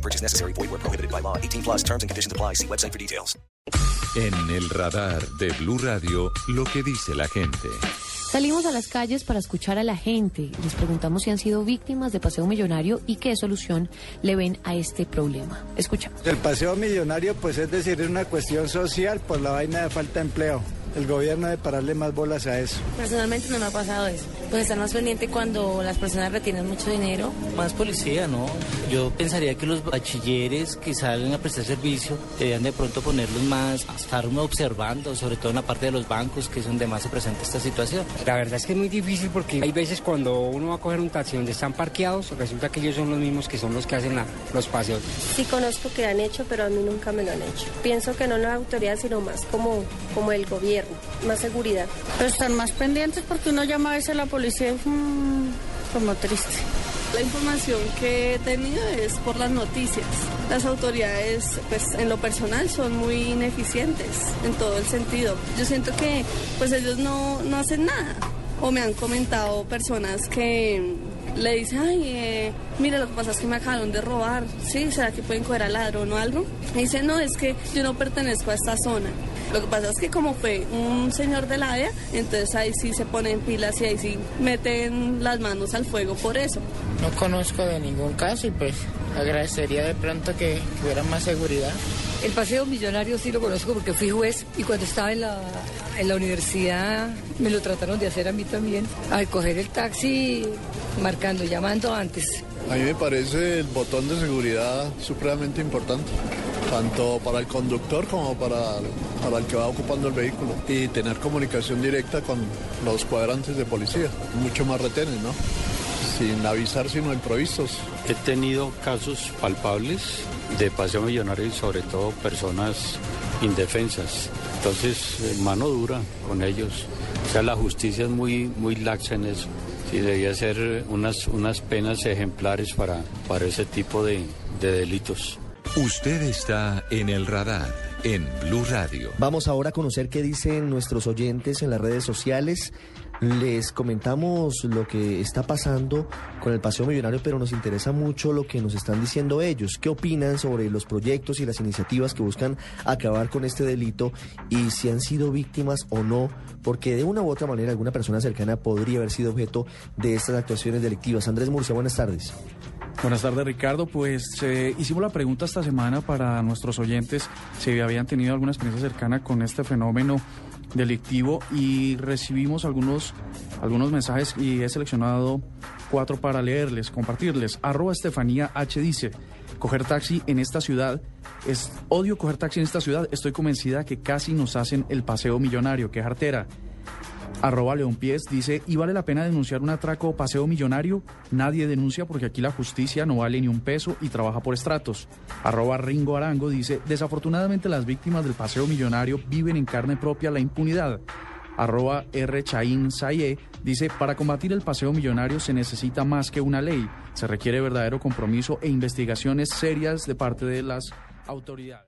Purchase necessary. Void where prohibited by law. 18 plus terms and conditions apply. See website for details. En el radar de Blue Radio, lo que dice la gente. Salimos a las calles para escuchar a la gente. Les preguntamos si han sido víctimas de paseo millonario y qué solución le ven a este problema. Escuchamos. El paseo millonario, pues es decir, es una cuestión social por la vaina de falta de empleo. El gobierno debe pararle más bolas a eso. Personalmente no me ha pasado eso. Pues estar más pendiente cuando las personas retienen mucho dinero. Más policía, ¿no? Yo pensaría que los bachilleres que salen a prestar servicio deberían de pronto ponerlos más, estar observando, sobre todo en la parte de los bancos, que es donde más se presenta esta situación. La verdad es que es muy difícil porque hay veces cuando uno va a coger un taxi donde están parqueados, resulta que ellos son los mismos que son los que hacen la, los paseos. Sí conozco que han hecho, pero a mí nunca me lo han hecho. Pienso que no la autoridad, sino más como, como el gobierno más seguridad. Pero están más pendientes porque uno llama a veces a la policía y mmm, como triste. La información que he tenido es por las noticias. Las autoridades, pues en lo personal, son muy ineficientes en todo el sentido. Yo siento que pues ellos no, no hacen nada. O me han comentado personas que le dicen, ay, eh, mira, lo que pasa es que me acabaron de robar. ¿Sí? ¿Será que pueden coger al ladrón o algo? Y dice, no, es que yo no pertenezco a esta zona. Lo que pasa es que como fue un señor de la entonces ahí sí se ponen pilas y ahí sí meten las manos al fuego por eso. No conozco de ningún caso y pues agradecería de pronto que hubiera más seguridad. El paseo millonario sí lo conozco porque fui juez y cuando estaba en la, en la universidad me lo trataron de hacer a mí también. Al coger el taxi, marcando, llamando antes. A mí me parece el botón de seguridad supremamente importante, tanto para el conductor como para, para el que va ocupando el vehículo. Y tener comunicación directa con los cuadrantes de policía, mucho más retenes, ¿no? Sin avisar, sino improvisos. He tenido casos palpables de paseo millonario y sobre todo personas indefensas. Entonces, mano dura con ellos. O sea, la justicia es muy, muy laxa en eso. Sí, debía ser unas, unas penas ejemplares para, para ese tipo de, de delitos. Usted está en el radar en Blue Radio. Vamos ahora a conocer qué dicen nuestros oyentes en las redes sociales. Les comentamos lo que está pasando con el Paseo Millonario, pero nos interesa mucho lo que nos están diciendo ellos. ¿Qué opinan sobre los proyectos y las iniciativas que buscan acabar con este delito y si han sido víctimas o no? Porque de una u otra manera alguna persona cercana podría haber sido objeto de estas actuaciones delictivas. Andrés Murcia, buenas tardes. Buenas tardes, Ricardo. Pues eh, hicimos la pregunta esta semana para nuestros oyentes si habían tenido alguna experiencia cercana con este fenómeno delictivo y recibimos algunos, algunos mensajes y he seleccionado cuatro para leerles, compartirles. Arroba Estefanía H dice, coger taxi en esta ciudad, es odio coger taxi en esta ciudad, estoy convencida que casi nos hacen el paseo millonario, que jartera. Arroba León Pies dice, ¿y vale la pena denunciar un atraco o paseo millonario? Nadie denuncia porque aquí la justicia no vale ni un peso y trabaja por estratos. Arroba Ringo Arango dice, desafortunadamente las víctimas del paseo millonario viven en carne propia la impunidad. Arroba R. Chaín Saye dice, para combatir el paseo millonario se necesita más que una ley. Se requiere verdadero compromiso e investigaciones serias de parte de las autoridades.